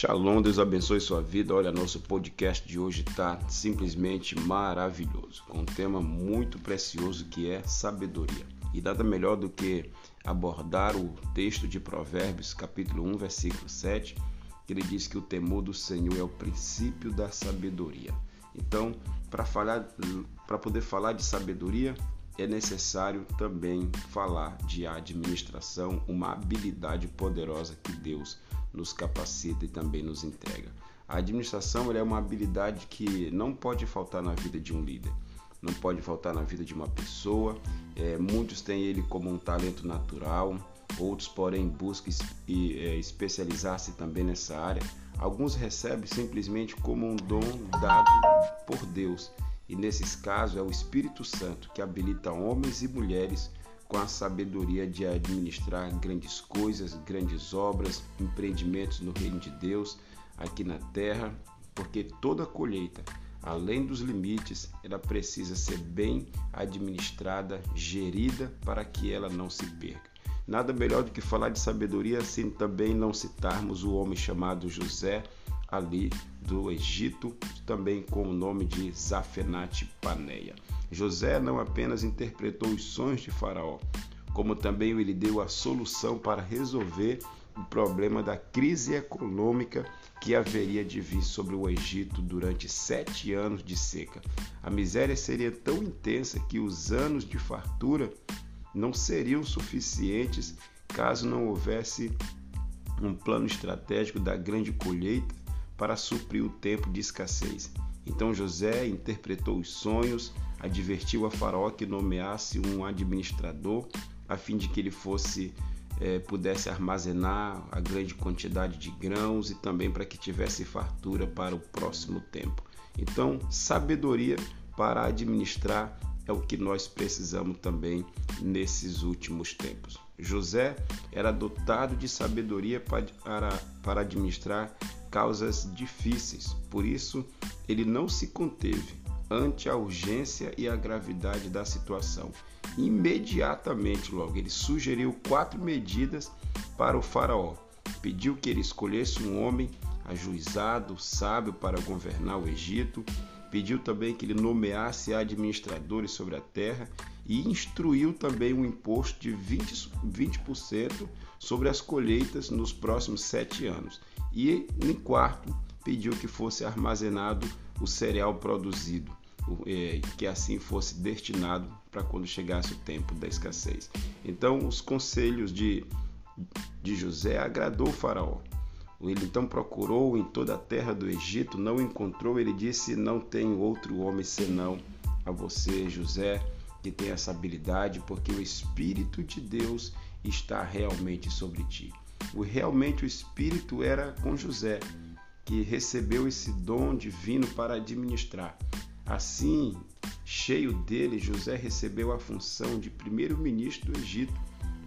Shalom, Deus abençoe sua vida. Olha, nosso podcast de hoje está simplesmente maravilhoso, com um tema muito precioso que é sabedoria. E nada melhor do que abordar o texto de Provérbios, capítulo 1, versículo 7, que ele diz que o temor do Senhor é o princípio da sabedoria. Então, para poder falar de sabedoria, é necessário também falar de administração, uma habilidade poderosa que Deus nos capacita e também nos entrega. A administração é uma habilidade que não pode faltar na vida de um líder, não pode faltar na vida de uma pessoa. É, muitos têm ele como um talento natural, outros, porém, buscam é, especializar-se também nessa área. Alguns recebem simplesmente como um dom dado por Deus e nesses casos é o Espírito Santo que habilita homens e mulheres com a sabedoria de administrar grandes coisas, grandes obras, empreendimentos no reino de Deus aqui na terra, porque toda colheita, além dos limites, ela precisa ser bem administrada, gerida para que ela não se perca. Nada melhor do que falar de sabedoria sem também não citarmos o homem chamado José, ali do Egito, também com o nome de Zafenate Paneia. José não apenas interpretou os sonhos de Faraó, como também ele deu a solução para resolver o problema da crise econômica que haveria de vir sobre o Egito durante sete anos de seca. A miséria seria tão intensa que os anos de fartura não seriam suficientes caso não houvesse um plano estratégico da grande colheita para suprir o tempo de escassez. Então José interpretou os sonhos, advertiu a Faraó que nomeasse um administrador a fim de que ele fosse é, pudesse armazenar a grande quantidade de grãos e também para que tivesse fartura para o próximo tempo. Então, sabedoria para administrar é o que nós precisamos também nesses últimos tempos. José era dotado de sabedoria para, para administrar causas difíceis, por isso ele não se conteve ante a urgência e a gravidade da situação. Imediatamente, logo, ele sugeriu quatro medidas para o Faraó. Pediu que ele escolhesse um homem ajuizado, sábio para governar o Egito. Pediu também que ele nomeasse administradores sobre a terra e instruiu também um imposto de 20%, 20 sobre as colheitas nos próximos sete anos. E, em quarto, pediu que fosse armazenado o cereal produzido, que assim fosse destinado para quando chegasse o tempo da escassez. Então, os conselhos de, de José agradou o faraó. Ele então procurou em toda a terra do Egito, não encontrou, ele disse: Não tenho outro homem senão a você, José, que tem essa habilidade, porque o Espírito de Deus está realmente sobre ti. O, realmente o Espírito era com José, que recebeu esse dom divino para administrar. Assim, cheio dele, José recebeu a função de primeiro-ministro do Egito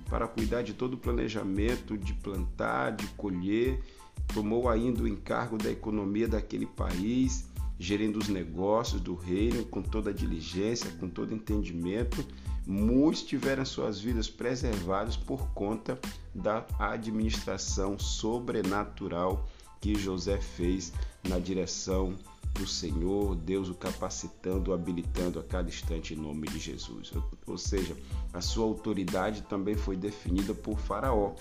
para cuidar de todo o planejamento, de plantar, de colher tomou ainda o encargo da economia daquele país, gerindo os negócios do reino com toda diligência, com todo entendimento. Muitos tiveram suas vidas preservadas por conta da administração sobrenatural que José fez na direção do Senhor, Deus o capacitando, habilitando a cada instante em nome de Jesus. Ou seja, a sua autoridade também foi definida por Faraó.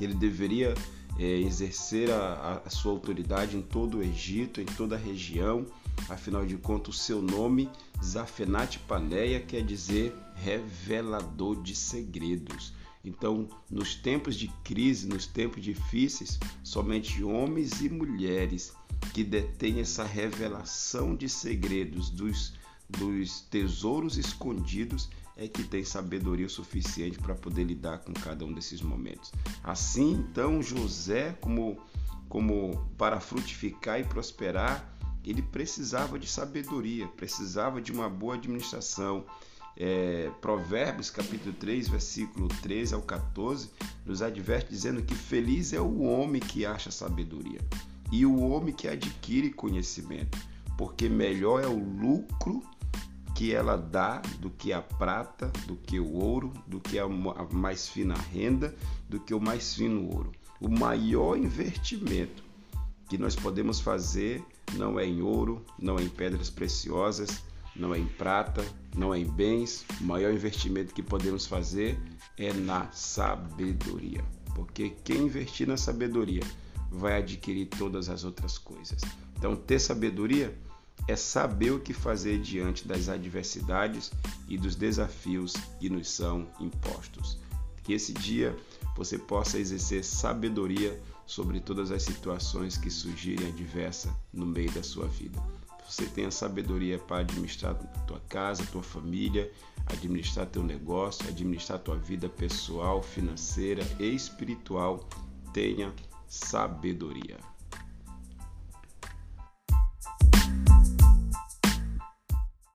Ele deveria é, exercer a, a, sua autoridade em todo o Egito, em toda a região. Afinal de contas, o seu nome, Zafenat Paneia, quer dizer revelador de segredos. Então, nos tempos de crise, nos tempos difíceis, somente homens e mulheres que detêm essa revelação de segredos dos, dos tesouros escondidos é que tem sabedoria suficiente para poder lidar com cada um desses momentos. Assim, então, José, como, como para frutificar e prosperar, ele precisava de sabedoria, precisava de uma boa administração. É, Provérbios capítulo 3, versículo 13 ao 14, nos adverte dizendo que feliz é o homem que acha sabedoria e o homem que adquire conhecimento, porque melhor é o lucro que ela dá do que a prata, do que o ouro, do que a mais fina renda, do que o mais fino ouro. O maior investimento que nós podemos fazer não é em ouro, não é em pedras preciosas, não é em prata, não é em bens. O maior investimento que podemos fazer é na sabedoria. Porque quem investir na sabedoria vai adquirir todas as outras coisas. Então, ter sabedoria é saber o que fazer diante das adversidades e dos desafios que nos são impostos. Que esse dia você possa exercer sabedoria sobre todas as situações que surgirem adversa no meio da sua vida. Você tenha sabedoria para administrar tua casa, tua família, administrar teu negócio, administrar tua vida pessoal, financeira e espiritual. Tenha sabedoria.